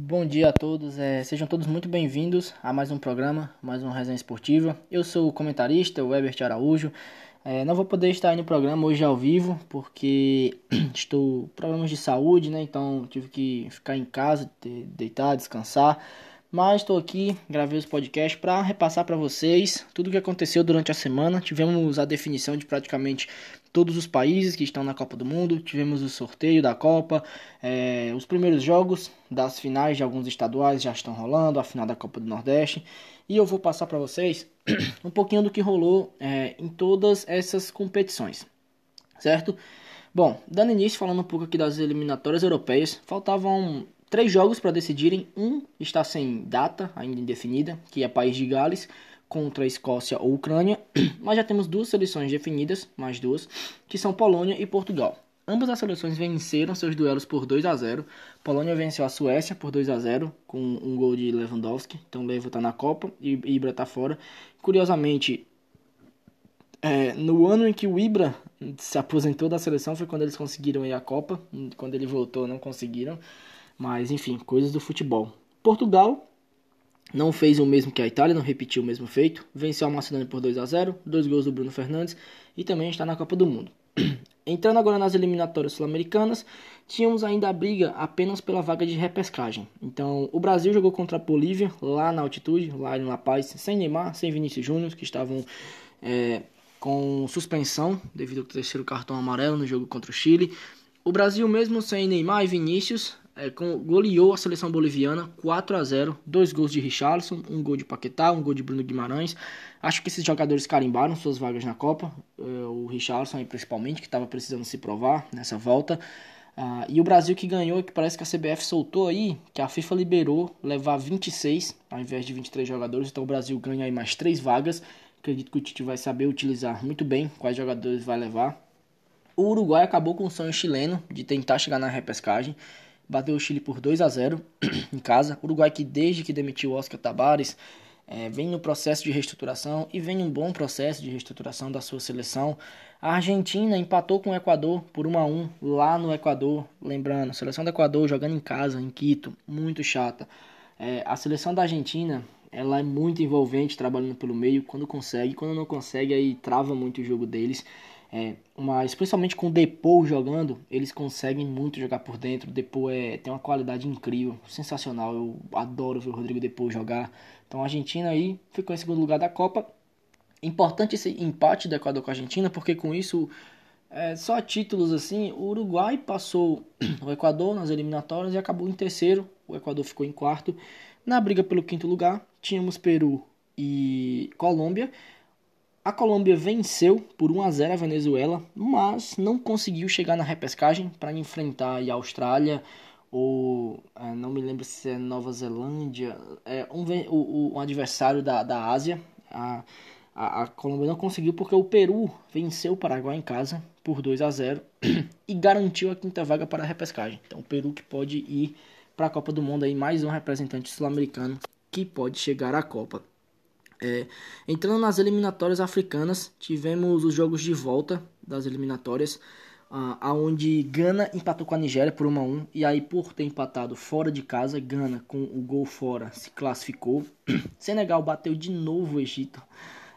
Bom dia a todos, é, sejam todos muito bem-vindos a mais um programa, mais uma resenha esportiva. Eu sou o comentarista, o Ebert Araújo. É, não vou poder estar no programa hoje ao vivo, porque estou problemas de saúde, né? Então tive que ficar em casa, deitar, descansar. Mas estou aqui, gravei os podcasts para repassar para vocês tudo o que aconteceu durante a semana. Tivemos a definição de praticamente todos os países que estão na Copa do Mundo. Tivemos o sorteio da Copa, é, os primeiros jogos das finais de alguns estaduais já estão rolando, a final da Copa do Nordeste. E eu vou passar para vocês um pouquinho do que rolou é, em todas essas competições, certo? Bom, dando início, falando um pouco aqui das eliminatórias europeias, faltavam três jogos para decidirem. Um está sem data ainda indefinida, que é País de Gales contra Escócia ou Ucrânia, mas já temos duas seleções definidas, mais duas, que são Polônia e Portugal. Ambas as seleções venceram seus duelos por 2 a 0. Polônia venceu a Suécia por 2 a 0 com um gol de Lewandowski. Então Levo está na Copa e Ibra está fora. Curiosamente, é, no ano em que o Ibra se aposentou da seleção foi quando eles conseguiram ir à Copa. Quando ele voltou, não conseguiram. Mas enfim, coisas do futebol. Portugal não fez o mesmo que a Itália, não repetiu o mesmo feito. Venceu a Macedônia por 2 a 0, dois gols do Bruno Fernandes e também está na Copa do Mundo. Entrando agora nas eliminatórias sul-americanas, tínhamos ainda a briga apenas pela vaga de repescagem. Então, o Brasil jogou contra a Bolívia lá na altitude, lá em La Paz, sem Neymar, sem Vinícius Júnior, que estavam é, com suspensão devido ao terceiro cartão amarelo no jogo contra o Chile. O Brasil, mesmo sem Neymar e Vinícius, é, com, goleou a seleção boliviana 4 a 0 dois gols de Richarlison, um gol de Paquetá, um gol de Bruno Guimarães. Acho que esses jogadores carimbaram suas vagas na Copa, é, o Richarlison principalmente, que estava precisando se provar nessa volta. Ah, e o Brasil que ganhou, que parece que a CBF soltou aí, que a FIFA liberou levar 26 ao invés de 23 jogadores, então o Brasil ganha aí mais 3 vagas. Acredito que o Tite vai saber utilizar muito bem quais jogadores vai levar. O Uruguai acabou com o sonho chileno de tentar chegar na repescagem bateu o Chile por 2 a 0 em casa. O Uruguai que desde que demitiu Oscar Tabares é, vem no processo de reestruturação e vem um bom processo de reestruturação da sua seleção. A Argentina empatou com o Equador por 1 a 1 lá no Equador, lembrando, a seleção do Equador jogando em casa, em Quito, muito chata. É, a seleção da Argentina, ela é muito envolvente trabalhando pelo meio, quando consegue, quando não consegue aí trava muito o jogo deles. É, mas principalmente com o Depou jogando, eles conseguem muito jogar por dentro. O Depou é, tem uma qualidade incrível, sensacional. Eu adoro ver o Rodrigo Depou jogar. Então a Argentina aí ficou em segundo lugar da Copa. Importante esse empate do Equador com a Argentina, porque com isso, é, só títulos assim, o Uruguai passou o Equador nas eliminatórias e acabou em terceiro. O Equador ficou em quarto. Na briga pelo quinto lugar, tínhamos Peru e Colômbia. A Colômbia venceu por 1 a 0 a Venezuela, mas não conseguiu chegar na repescagem para enfrentar a Austrália ou é, não me lembro se é Nova Zelândia, é um, o, o adversário da, da Ásia. A, a, a, Colômbia não conseguiu porque o Peru venceu o Paraguai em casa por 2 a 0 e garantiu a quinta vaga para a repescagem. Então o Peru que pode ir para a Copa do Mundo aí mais um representante sul-americano que pode chegar à Copa. É, entrando nas eliminatórias africanas, tivemos os jogos de volta das eliminatórias, aonde Gana empatou com a Nigéria por 1 a 1 e aí por ter empatado fora de casa, Gana com o gol fora se classificou. Senegal bateu de novo o Egito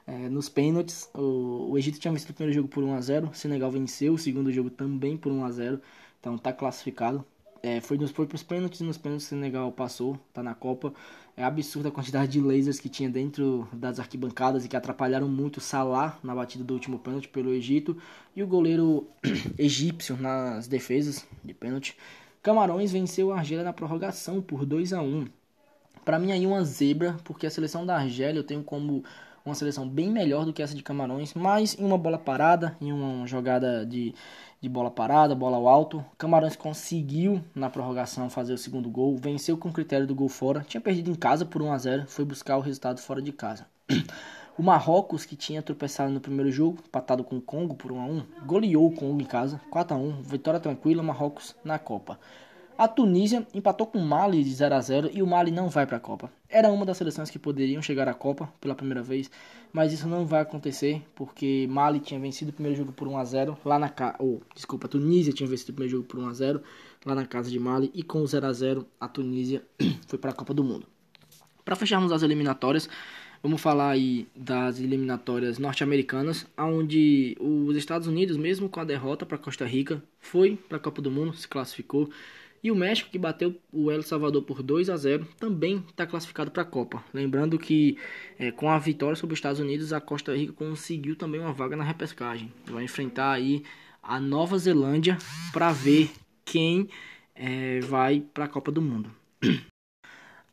é, nos pênaltis. O, o, Egito tinha vencido o primeiro jogo por 1 a 0, Senegal venceu o segundo jogo também por 1 a 0, então está classificado. É, foi, foi para os pênaltis nos pênaltis o Senegal passou, está na Copa. É absurda a quantidade de lasers que tinha dentro das arquibancadas e que atrapalharam muito o Salah na batida do último pênalti pelo Egito e o goleiro egípcio nas defesas de pênalti. Camarões venceu a Argélia na prorrogação por 2 a 1. Para mim aí uma zebra, porque a seleção da Argélia eu tenho como uma seleção bem melhor do que essa de Camarões, mas em uma bola parada, em uma jogada de, de bola parada, bola ao alto, Camarões conseguiu na prorrogação fazer o segundo gol, venceu com critério do gol fora, tinha perdido em casa por 1 a 0, foi buscar o resultado fora de casa. O Marrocos, que tinha tropeçado no primeiro jogo, empatado com o Congo por 1 a 1, goleou o Congo em casa, 4 a 1, vitória tranquila, Marrocos na Copa. A Tunísia empatou com o Mali de 0 a 0 e o Mali não vai para a Copa. Era uma das seleções que poderiam chegar à Copa pela primeira vez, mas isso não vai acontecer porque Mali tinha vencido o primeiro jogo por 1 a 0 lá na casa, oh, desculpa, a Tunísia tinha vencido o primeiro jogo por 1 a 0 lá na casa de Mali e com o 0 a 0 a Tunísia foi para a Copa do Mundo. Para fecharmos as eliminatórias, Vamos falar aí das eliminatórias norte-americanas, onde os Estados Unidos, mesmo com a derrota para Costa Rica, foi para a Copa do Mundo, se classificou. E o México, que bateu o El Salvador por 2 a 0, também está classificado para a Copa. Lembrando que é, com a vitória sobre os Estados Unidos, a Costa Rica conseguiu também uma vaga na repescagem. Vai enfrentar aí a Nova Zelândia para ver quem é, vai para a Copa do Mundo.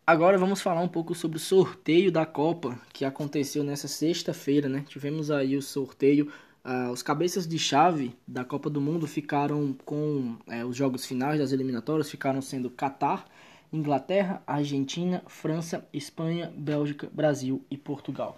Agora vamos falar um pouco sobre o sorteio da Copa que aconteceu nessa sexta-feira, né? Tivemos aí o sorteio. Uh, os cabeças de chave da Copa do Mundo ficaram com é, os jogos finais das eliminatórias, ficaram sendo Catar, Inglaterra, Argentina, França, Espanha, Bélgica, Brasil e Portugal.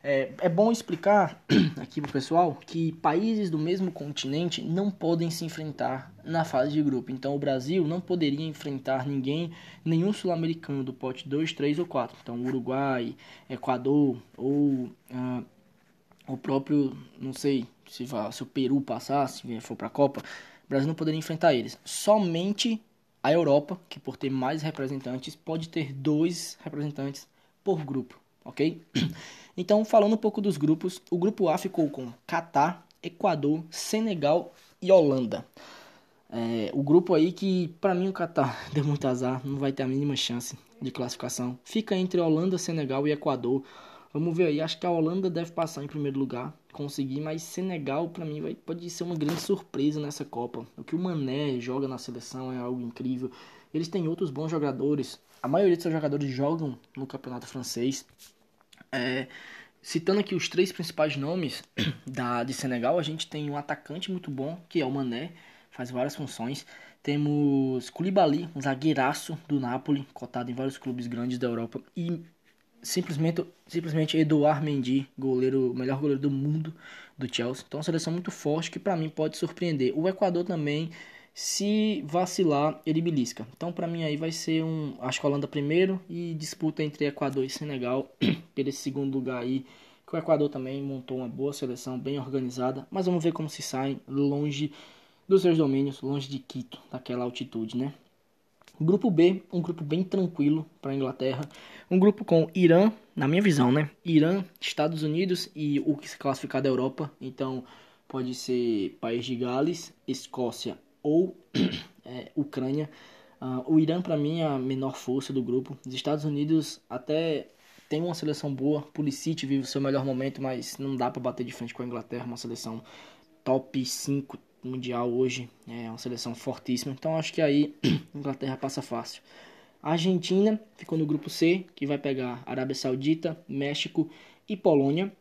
É, é bom explicar aqui pro pessoal que países do mesmo continente não podem se enfrentar na fase de grupo. Então o Brasil não poderia enfrentar ninguém, nenhum sul-americano do pote 2, 3 ou 4. Então Uruguai, Equador ou uh, o próprio, não sei se, se o Peru passar, se for para a Copa, o Brasil não poderia enfrentar eles. Somente a Europa, que por ter mais representantes, pode ter dois representantes por grupo, ok? Então, falando um pouco dos grupos, o grupo A ficou com Catar, Equador, Senegal e Holanda. É, o grupo aí que, para mim, o Catar deu muito azar, não vai ter a mínima chance de classificação. Fica entre Holanda, Senegal e Equador. Vamos ver aí, acho que a Holanda deve passar em primeiro lugar, conseguir, mas Senegal para mim vai, pode ser uma grande surpresa nessa Copa. O que o Mané joga na seleção é algo incrível. Eles têm outros bons jogadores. A maioria dos seus jogadores jogam no campeonato francês. É, citando aqui os três principais nomes da, de Senegal, a gente tem um atacante muito bom, que é o Mané, faz várias funções. Temos Koulibaly, um zagueiraço do Napoli, cotado em vários clubes grandes da Europa. E simplesmente, simplesmente Eduard Mendy, goleiro, melhor goleiro do mundo do Chelsea. Então, uma seleção muito forte que para mim pode surpreender. O Equador também se vacilar, ele belisca. Então, para mim aí vai ser um, acho que a Holanda primeiro e disputa entre Equador e Senegal pelo segundo lugar aí. Que o Equador também montou uma boa seleção, bem organizada, mas vamos ver como se saem longe dos seus domínios, longe de Quito, daquela altitude, né? Grupo B, um grupo bem tranquilo para a Inglaterra. Um grupo com Irã, na minha visão, né? Irã, Estados Unidos e o que se classificar da Europa. Então, pode ser País de Gales, Escócia ou é, Ucrânia. Uh, o Irã, para mim, é a menor força do grupo. Os Estados Unidos até tem uma seleção boa. Pulisic vive o seu melhor momento, mas não dá para bater de frente com a Inglaterra. Uma seleção top 5 mundial hoje. É uma seleção fortíssima. Então acho que aí Inglaterra passa fácil. A Argentina ficou no grupo C, que vai pegar Arábia Saudita, México e Polônia.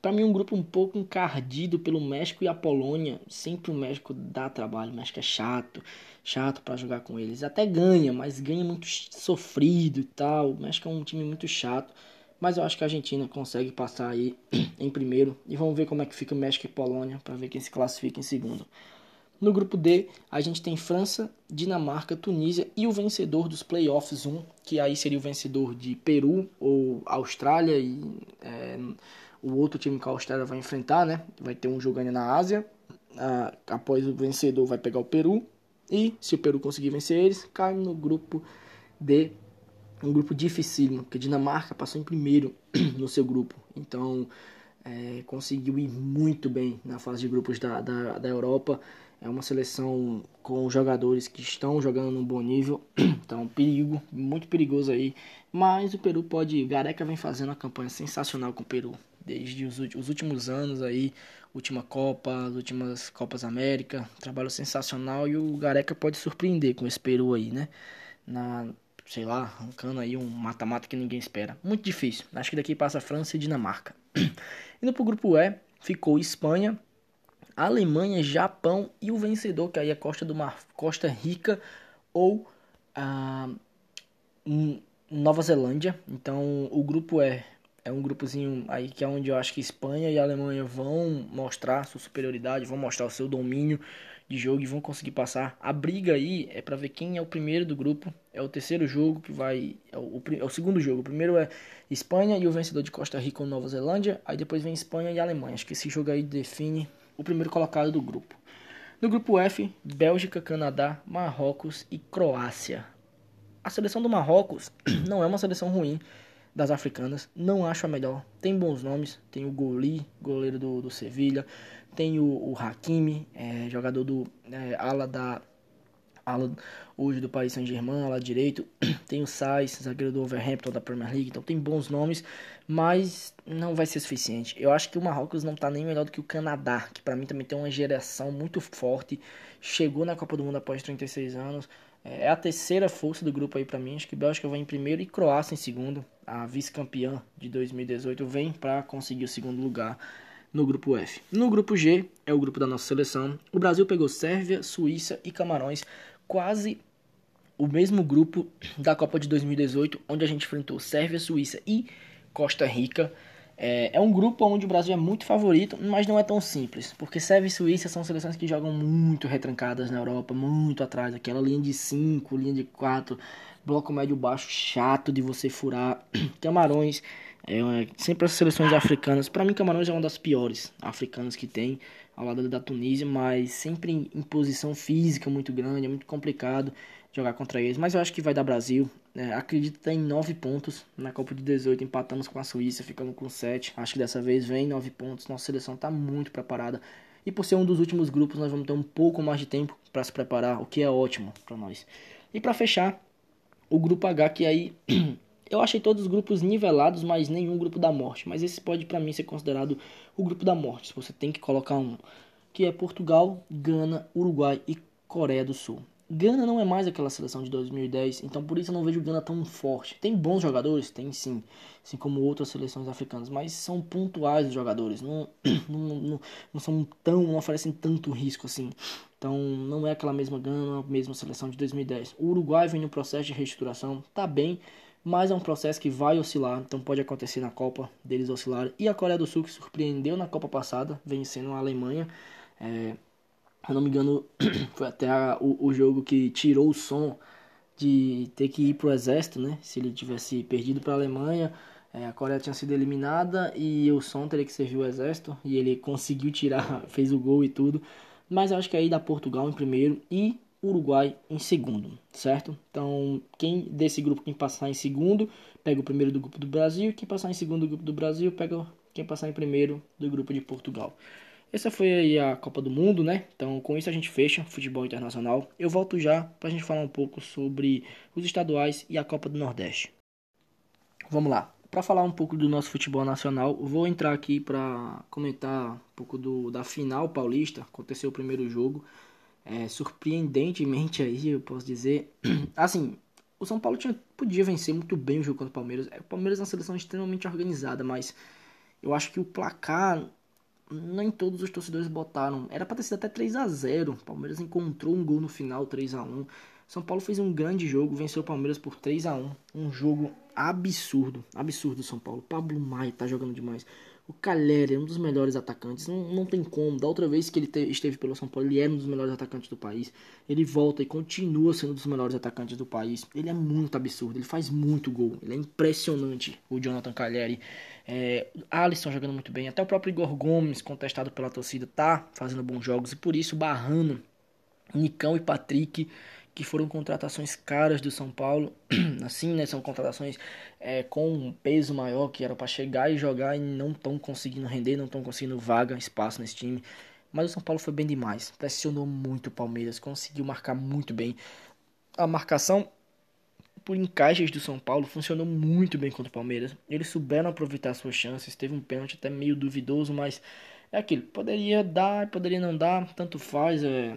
Para mim, um grupo um pouco encardido pelo México e a Polônia. Sempre o México dá trabalho. O México é chato, chato para jogar com eles. Até ganha, mas ganha muito sofrido e tal. O México é um time muito chato. Mas eu acho que a Argentina consegue passar aí em primeiro. E vamos ver como é que fica México e Polônia para ver quem se classifica em segundo. No grupo D, a gente tem França, Dinamarca, Tunísia e o vencedor dos playoffs 1, que aí seria o vencedor de Peru ou Austrália e é, o outro time que a Austrália vai enfrentar, né? Vai ter um jogo ainda na Ásia. Ah, após o vencedor vai pegar o Peru. E se o Peru conseguir vencer eles, cai no grupo D. Um grupo dificílimo, porque Dinamarca passou em primeiro no seu grupo. Então é, conseguiu ir muito bem na fase de grupos da, da, da Europa. É uma seleção com jogadores que estão jogando num bom nível. Então, perigo, muito perigoso aí. Mas o Peru pode. Gareca vem fazendo uma campanha sensacional com o Peru desde os, os últimos anos aí, última Copa, as últimas Copas América, trabalho sensacional e o Gareca pode surpreender com esse Peru aí, né? Na, sei lá, arrancando aí um mata-mata que ninguém espera. Muito difícil. Acho que daqui passa França e Dinamarca. Indo pro grupo E, ficou Espanha, Alemanha, Japão e o vencedor, que aí é Costa do Mar, Costa Rica ou a Nova Zelândia. Então o grupo é É um grupozinho aí que é onde eu acho que Espanha e Alemanha vão mostrar sua superioridade, vão mostrar o seu domínio de jogo e vão conseguir passar. A briga aí é para ver quem é o primeiro do grupo. É o terceiro jogo que vai. É o, é o, segundo jogo. O primeiro é Espanha e o vencedor de Costa Rica ou Nova Zelândia. Aí depois vem Espanha e Alemanha. Acho que esse jogo aí define o primeiro colocado do grupo. No grupo F, Bélgica, Canadá, Marrocos e Croácia. A seleção do Marrocos não é uma seleção ruim das africanas, não acho a melhor. Tem bons nomes, tem o Goli, goleiro do, do Sevilha, tem o, o Hakimi, é, jogador do é, ala da ala hoje do Paris Saint-Germain, lá direito. Tem o Sainz, zagueiro do Overhampton da Premier League, então tem bons nomes, mas não vai ser suficiente. Eu acho que o Marrocos não está nem melhor do que o Canadá, que para mim também tem uma geração muito forte, chegou na Copa do Mundo após 36 anos. É, é a terceira força do grupo aí para mim. Acho que Bélgica vai em primeiro e Croácia em segundo. A vice-campeã de 2018 vem para conseguir o segundo lugar no grupo F. No grupo G, é o grupo da nossa seleção. O Brasil pegou Sérvia, Suíça e Camarões, quase o mesmo grupo da Copa de 2018, onde a gente enfrentou Sérvia, Suíça e Costa Rica. É, é, um grupo onde o Brasil é muito favorito, mas não é tão simples, porque Sérvia e Suíça são seleções que jogam muito retrancadas na Europa, muito atrás, aquela linha de 5, linha de 4, bloco médio baixo chato de você furar. Camarões é, sempre as seleções africanas. Para mim, Camarões é uma das piores africanas que tem, ao lado da Tunísia, mas sempre em, em posição física muito grande, é muito complicado jogar contra eles. Mas eu acho que vai dar Brasil. É, acredito em 9 pontos na Copa de 18. Empatamos com a Suíça, ficamos com 7. Acho que dessa vez vem 9 pontos. Nossa seleção está muito preparada. E por ser um dos últimos grupos, nós vamos ter um pouco mais de tempo para se preparar, o que é ótimo para nós. E para fechar, o grupo H, que aí Eu achei todos os grupos nivelados, mas nenhum grupo da morte. Mas esse pode para mim ser considerado o grupo da morte. Se você tem que colocar um, que é Portugal, Gana, Uruguai e Coreia do Sul. Gana não é mais aquela seleção de 2010, então por isso eu não vejo Gana tão forte. Tem bons jogadores, tem sim, assim como outras seleções africanas, mas são pontuais os jogadores, não, não, não, não são tão, não oferecem tanto risco assim. Então não é aquela mesma Gana, a mesma seleção de 2010. O Uruguai vem no processo de reestruturação, tá bem, mas é um processo que vai oscilar, então pode acontecer na Copa deles oscilar. E a Coreia do Sul que surpreendeu na Copa passada, vencendo a Alemanha. É, se não me engano, foi até a, o, o jogo que tirou o som de ter que ir pro exército, né? Se ele tivesse perdido para a Alemanha, é, a Coreia tinha sido eliminada e o som teria que servir o exército e ele conseguiu tirar, fez o gol e tudo. Mas eu acho que aí dá Portugal em primeiro e Uruguai em segundo, certo? Então, quem desse grupo quem passar em segundo, pega o primeiro do grupo do Brasil, quem passar em segundo do grupo do Brasil, pega quem passar em primeiro do grupo de Portugal. Essa foi a Copa do Mundo, né? Então, com isso a gente fecha futebol internacional. Eu volto já para a gente falar um pouco sobre os estaduais e a Copa do Nordeste. Vamos lá. Para falar um pouco do nosso futebol nacional, vou entrar aqui para comentar um pouco do, da final paulista. Aconteceu o primeiro jogo é, surpreendentemente aí, eu posso dizer. Assim, o São Paulo tinha, podia vencer muito bem o jogo contra o Palmeiras. É, o Palmeiras é uma seleção extremamente organizada, mas eu acho que o placar nem todos os torcedores botaram. Era para ter sido até 3 a 0 O Palmeiras encontrou um gol no final, 3 a 1 São Paulo fez um grande jogo, venceu o Palmeiras por 3 a 1 Um jogo absurdo, absurdo São Paulo. Pablo Maia tá jogando demais. O Caleri é um dos melhores atacantes, não, não tem como. Da outra vez que ele te, esteve pelo São Paulo, ele era um dos melhores atacantes do país. Ele volta e continua sendo um dos melhores atacantes do país. Ele é muito absurdo, ele faz muito gol. Ele é impressionante, o Jonathan Caleri. É, Alisson jogando muito bem. Até o próprio Igor Gomes, contestado pela torcida, tá fazendo bons jogos. E por isso, barrando Nicão e Patrick que foram contratações caras do São Paulo, assim, né? São contratações é, com um peso maior que era para chegar e jogar e não estão conseguindo render, não estão conseguindo vaga, espaço nesse time. Mas o São Paulo foi bem demais, pressionou muito o Palmeiras, conseguiu marcar muito bem. A marcação por encaixes do São Paulo funcionou muito bem contra o Palmeiras. Eles souberam aproveitar suas chances, teve um pênalti até meio duvidoso, mas é aquilo, poderia dar, poderia não dar, tanto faz. É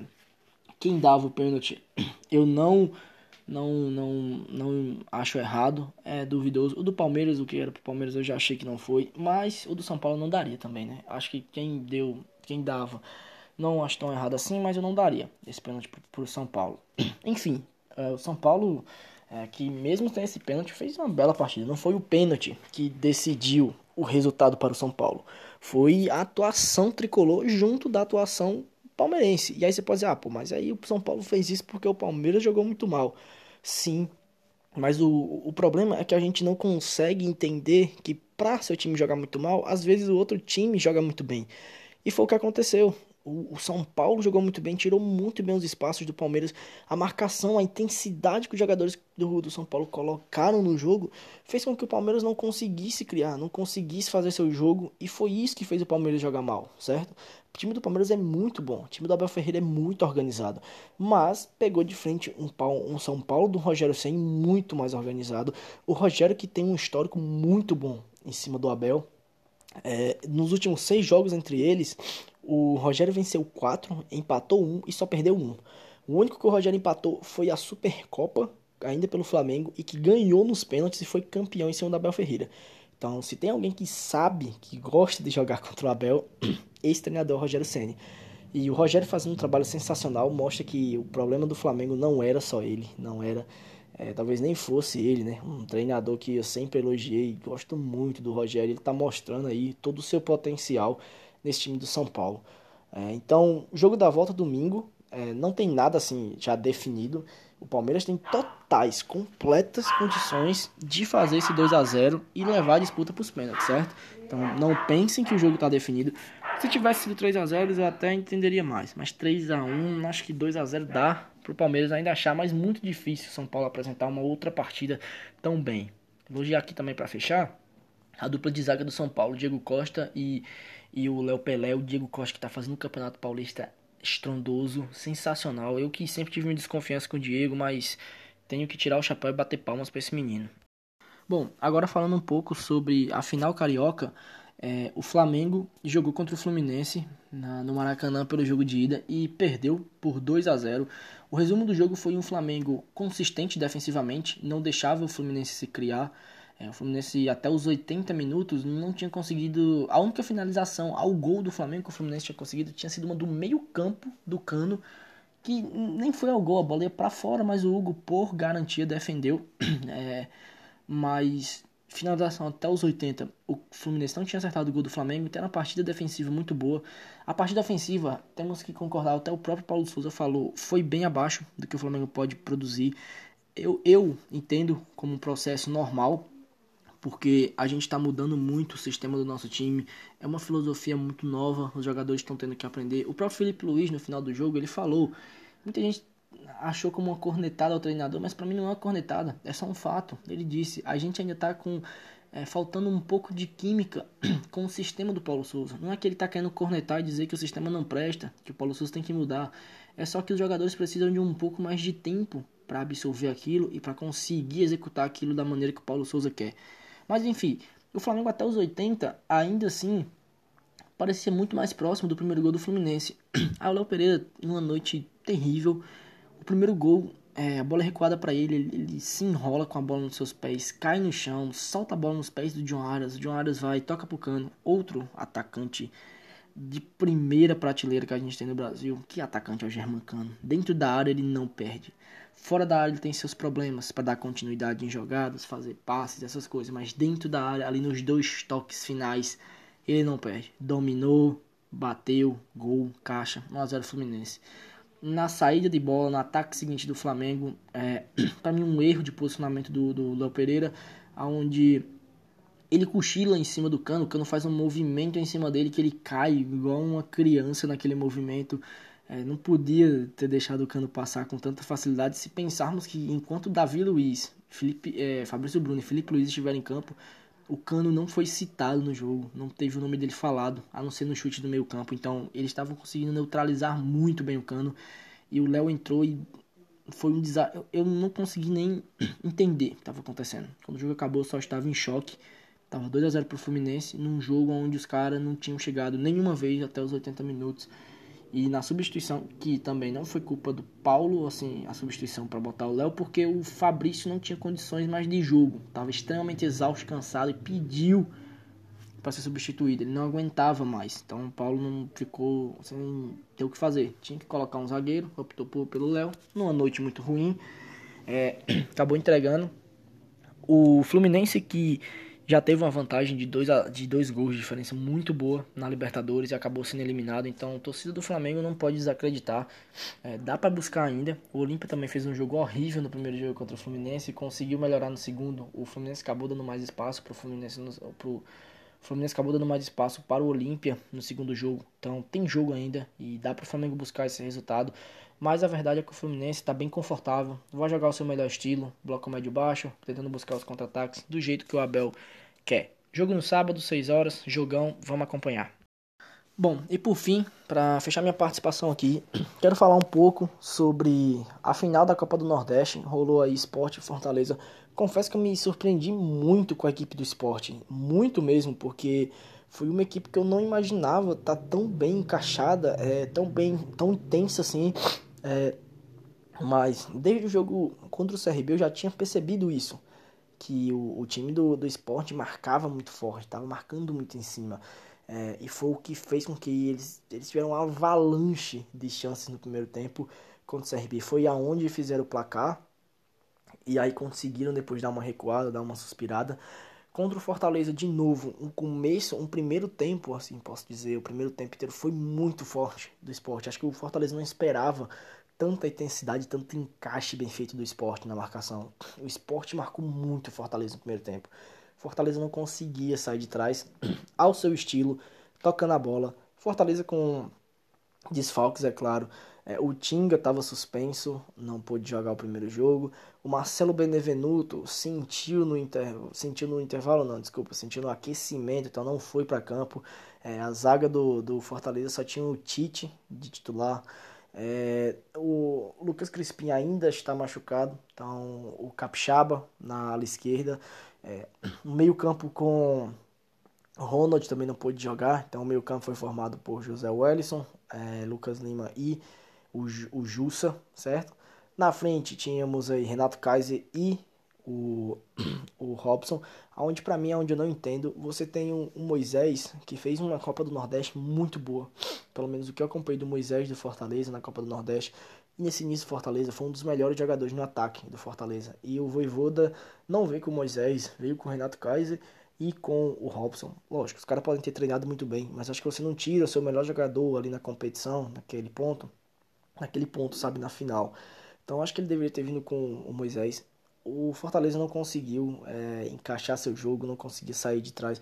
quem dava o pênalti, eu não não não não acho errado, é duvidoso. O do Palmeiras, o que era pro Palmeiras, eu já achei que não foi, mas o do São Paulo não daria também, né? Acho que quem deu, quem dava, não acho tão errado assim, mas eu não daria esse pênalti pro, pro São Paulo. Enfim, é, o São Paulo é, que mesmo sem esse pênalti fez uma bela partida. Não foi o pênalti que decidiu o resultado para o São Paulo. Foi a atuação tricolor junto da atuação palmeirense. E aí você pode dizer, ah, pô, mas aí o São Paulo fez isso porque o Palmeiras jogou muito mal. Sim, mas o, o problema é que a gente não consegue entender que para seu time jogar muito mal, às vezes o outro time joga muito bem. E foi o que aconteceu. O, São Paulo jogou muito bem, tirou muito bem os espaços do Palmeiras. A marcação, a intensidade que os jogadores do, do São Paulo colocaram no jogo fez com que o Palmeiras não conseguisse criar, não conseguisse fazer seu jogo. E foi isso que fez o Palmeiras jogar mal, certo? O time do Palmeiras é muito bom, o time do Abel Ferreira é muito organizado. Mas pegou de frente um, um São Paulo do Rogério Senna muito mais organizado. O Rogério que tem um histórico muito bom em cima do Abel. É, nos últimos seis jogos entre eles, o Rogério venceu 4, empatou 1 e só perdeu 1. O único que o Rogério empatou foi a Supercopa, ainda pelo Flamengo, e que ganhou nos pênaltis e foi campeão em cima da Abel Ferreira. Então, se tem alguém que sabe, que gosta de jogar contra o Abel, esse treinador o Rogério Ceni. E o Rogério fazendo um trabalho sensacional mostra que o problema do Flamengo não era só ele, não era, é, talvez nem fosse ele, né? Um treinador que eu sempre elogiei, gosto muito do Rogério, ele está mostrando aí todo o seu potencial nesse time do São Paulo. É, então, jogo da volta domingo é, não tem nada assim já definido. O Palmeiras tem totais, completas condições de fazer esse 2 a 0 e levar a disputa para os pênaltis, certo? Então não pensem que o jogo está definido. Se tivesse sido 3 a 0 eu até entenderia mais. Mas 3 a 1 acho que 2 a 0 dá para o Palmeiras ainda achar, mas muito difícil o São Paulo apresentar uma outra partida tão bem. Elogiar aqui também para fechar a dupla de zaga do São Paulo, Diego Costa e e o Léo Pelé, o Diego Costa que está fazendo um campeonato paulista estrondoso, sensacional. Eu que sempre tive uma desconfiança com o Diego, mas tenho que tirar o chapéu e bater palmas para esse menino. Bom, agora falando um pouco sobre a final carioca, é, o Flamengo jogou contra o Fluminense na, no Maracanã pelo jogo de ida e perdeu por 2 a 0. O resumo do jogo foi um Flamengo consistente defensivamente, não deixava o Fluminense se criar. É, o Fluminense até os 80 minutos não tinha conseguido. A única finalização ao gol do Flamengo que o Fluminense tinha conseguido tinha sido uma do meio-campo do cano, que nem foi ao gol, a bola ia para fora, mas o Hugo, por garantia, defendeu. É, mas finalização até os 80, o Fluminense não tinha acertado o gol do Flamengo, era uma partida defensiva muito boa. A partida ofensiva, temos que concordar, até o próprio Paulo Souza falou, foi bem abaixo do que o Flamengo pode produzir. Eu, eu entendo como um processo normal porque a gente está mudando muito o sistema do nosso time. É uma filosofia muito nova, os jogadores estão tendo que aprender. O próprio Felipe Luiz, no final do jogo, ele falou. Muita gente achou como uma cornetada ao treinador, mas para mim não é uma cornetada, é só um fato. Ele disse: a gente ainda está com. É, faltando um pouco de química com o sistema do Paulo Souza. Não é que ele está querendo cornetar e dizer que o sistema não presta, que o Paulo Souza tem que mudar. É só que os jogadores precisam de um pouco mais de tempo para absorver aquilo e para conseguir executar aquilo da maneira que o Paulo Souza quer. Mas enfim, o Flamengo até os 80, ainda assim, parecia muito mais próximo do primeiro gol do Fluminense. Aí o Léo Pereira, em uma noite terrível, o primeiro gol, é, a bola é recuada para ele, ele, ele, se enrola com a bola nos seus pés, cai no chão, solta a bola nos pés do John Arias, o John Arias vai, toca pro cano, outro atacante de primeira prateleira que a gente tem no Brasil, que atacante é o Germancano. Dentro da área ele não perde. Fora da área ele tem seus problemas para dar continuidade em jogadas, fazer passes, essas coisas. Mas dentro da área, ali nos dois toques finais, ele não perde. Dominou, bateu, gol, caixa, 1x0 Fluminense. Na saída de bola, no ataque seguinte do Flamengo, é, para mim um erro de posicionamento do, do Léo Pereira, onde ele cochila em cima do cano, o cano faz um movimento em cima dele que ele cai igual uma criança naquele movimento. É, não podia ter deixado o Cano passar com tanta facilidade se pensarmos que enquanto Davi Luiz, Felipe, é, Fabrício Bruno e Felipe Luiz estiverem em campo, o Cano não foi citado no jogo, não teve o nome dele falado, a não ser no chute do meio campo. Então eles estavam conseguindo neutralizar muito bem o Cano e o Léo entrou e foi um desastre. Eu não consegui nem entender o que estava acontecendo. Quando o jogo acabou, eu só estava em choque. Tava 2 a 0 pro Fluminense num jogo onde os caras não tinham chegado nenhuma vez até os 80 minutos. E na substituição, que também não foi culpa do Paulo, assim, a substituição para botar o Léo, porque o Fabrício não tinha condições mais de jogo. Tava extremamente exausto, cansado e pediu para ser substituído. Ele não aguentava mais. Então o Paulo não ficou sem ter o que fazer. Tinha que colocar um zagueiro, optou por, pelo Léo. Numa noite muito ruim. é, acabou entregando. O Fluminense que já teve uma vantagem de dois, de dois gols de diferença muito boa na Libertadores e acabou sendo eliminado. Então, a torcida do Flamengo não pode desacreditar. É, dá para buscar ainda. O Olímpia também fez um jogo horrível no primeiro jogo contra o Fluminense e conseguiu melhorar no segundo. O Fluminense acabou dando mais espaço para o Fluminense. Pro, o Fluminense acabou dando mais espaço para o Olímpia no segundo jogo. Então tem jogo ainda e dá para o Flamengo buscar esse resultado. Mas a verdade é que o Fluminense está bem confortável. Vai jogar o seu melhor estilo, bloco médio baixo, tentando buscar os contra-ataques do jeito que o Abel quer. Jogo no sábado, 6 horas, jogão, vamos acompanhar. Bom, e por fim, para fechar minha participação aqui, quero falar um pouco sobre a final da Copa do Nordeste. Rolou aí Esporte Fortaleza confesso que eu me surpreendi muito com a equipe do esporte, muito mesmo, porque foi uma equipe que eu não imaginava estar tá tão bem encaixada, é, tão bem, tão intensa assim. É, mas desde o jogo contra o CRB eu já tinha percebido isso. Que o, o time do, do esporte marcava muito forte, estava marcando muito em cima. É, e foi o que fez com que eles, eles tiveram uma avalanche de chances no primeiro tempo contra o CRB. Foi aonde fizeram o placar e aí conseguiram depois dar uma recuada, dar uma suspirada. Contra o Fortaleza, de novo, um começo, um primeiro tempo, assim posso dizer, o primeiro tempo inteiro foi muito forte do esporte. Acho que o Fortaleza não esperava tanta intensidade, tanto encaixe bem feito do esporte na marcação. O esporte marcou muito o Fortaleza no primeiro tempo. Fortaleza não conseguia sair de trás ao seu estilo, tocando a bola. Fortaleza com desfalques, é claro. É, o Tinga estava suspenso, não pôde jogar o primeiro jogo. O Marcelo Benevenuto sentiu no, inter... sentiu no intervalo, não, desculpa, sentiu no aquecimento, então não foi para campo. É, a zaga do, do Fortaleza só tinha o Tite de titular. É, o Lucas Crispim ainda está machucado, então o Capixaba na ala esquerda. É, o meio-campo com Ronald também não pôde jogar, então o meio-campo foi formado por José Wellison, é, Lucas Lima e o, o Jussa, certo? Na frente tínhamos aí Renato Kaiser e o, o Robson, onde para mim é onde eu não entendo. Você tem um, um, Moisés que fez uma Copa do Nordeste muito boa, pelo menos o que eu acompanhei do Moisés do Fortaleza na Copa do Nordeste. E nesse início Fortaleza foi um dos melhores jogadores no ataque do Fortaleza. E o Voivoda não veio com o Moisés, veio com o Renato Kaiser e com o Robson. Lógico, os caras podem ter treinado muito bem, mas acho que você não tira o seu melhor jogador ali na competição, naquele ponto, naquele ponto, sabe, na final. Então acho que ele deveria ter vindo com o Moisés. O Fortaleza não conseguiu é, encaixar seu jogo, não conseguia sair de trás.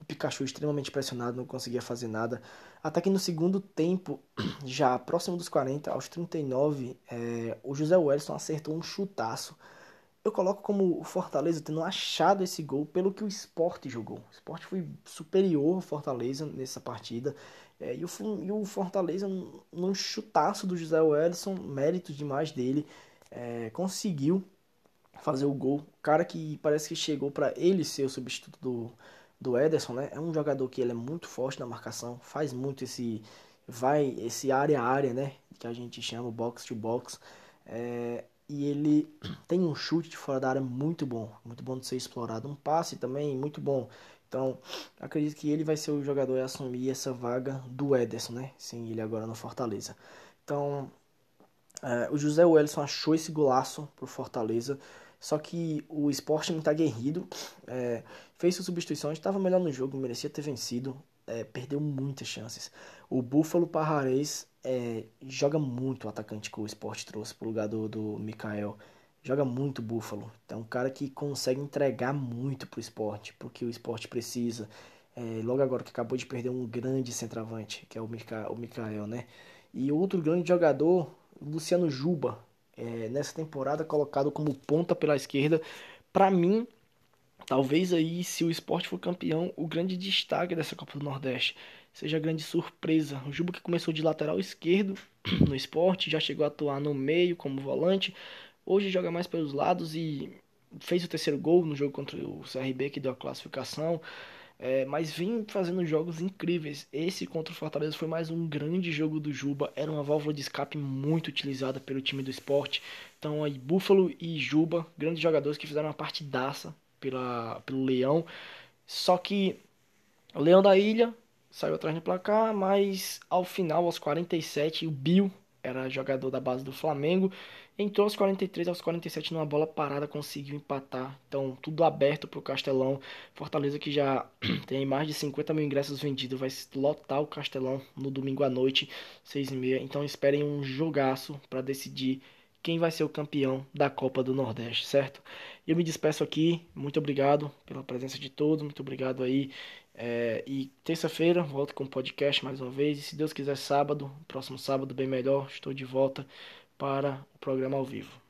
O Pikachu extremamente pressionado, não conseguia fazer nada. Até que no segundo tempo, já próximo dos 40, aos 39, é, o José Wellison acertou um chutaço. Eu coloco como o Fortaleza tendo achado esse gol pelo que o esporte jogou. O esporte foi superior ao Fortaleza nessa partida. É, e, o, e o Fortaleza, num chutaço do José Wellison, méritos demais dele, é, conseguiu fazer o gol. O cara que parece que chegou para ele ser o substituto do, do Ederson, né? É um jogador que ele é muito forte na marcação, faz muito esse vai esse área a área, né? Que a gente chama box to box. É, e ele tem um chute de fora da área muito bom, muito bom de ser explorado. Um passe também muito bom. Então, acredito que ele vai ser o jogador a assumir essa vaga do Ederson, né? Sim, ele agora no Fortaleza. Então, é, o José Wellison achou esse golaço pro Fortaleza. Só que o esporte muito aguerrido, é, fez suas substituições, estava melhor no jogo, merecia ter vencido, é, perdeu muitas chances. O Búfalo Parrares é, joga muito o atacante que o esporte trouxe pro lugar do, do Mikael joga muito Buffalo. É um cara que consegue entregar muito pro esporte, porque o esporte precisa. É, logo agora que acabou de perder um grande centroavante, que é o, Mika, o Mikael, né? E outro grande jogador, Luciano Juba, é, nessa temporada colocado como ponta pela esquerda. Para mim, talvez aí, se o esporte for campeão, o grande destaque dessa Copa do Nordeste seja a grande surpresa. O Juba que começou de lateral esquerdo no esporte, já chegou a atuar no meio como volante, Hoje joga mais pelos lados e fez o terceiro gol no jogo contra o CRB que deu a classificação. É, mas vem fazendo jogos incríveis. Esse contra o Fortaleza foi mais um grande jogo do Juba. Era uma válvula de escape muito utilizada pelo time do esporte. Então aí Búfalo e Juba, grandes jogadores que fizeram uma partidaça pela, pelo Leão. Só que o Leão da Ilha saiu atrás do placar, mas ao final, aos 47, o Bill era jogador da base do Flamengo Entrou aos 43, aos 47 numa bola parada, conseguiu empatar. Então, tudo aberto para o Castelão. Fortaleza que já tem mais de 50 mil ingressos vendidos, vai lotar o Castelão no domingo à noite, 6 e meia. Então, esperem um jogaço para decidir quem vai ser o campeão da Copa do Nordeste, certo? Eu me despeço aqui, muito obrigado pela presença de todos, muito obrigado aí. É, e terça-feira volto com o podcast mais uma vez. E se Deus quiser, sábado, próximo sábado, bem melhor, estou de volta para o programa ao vivo.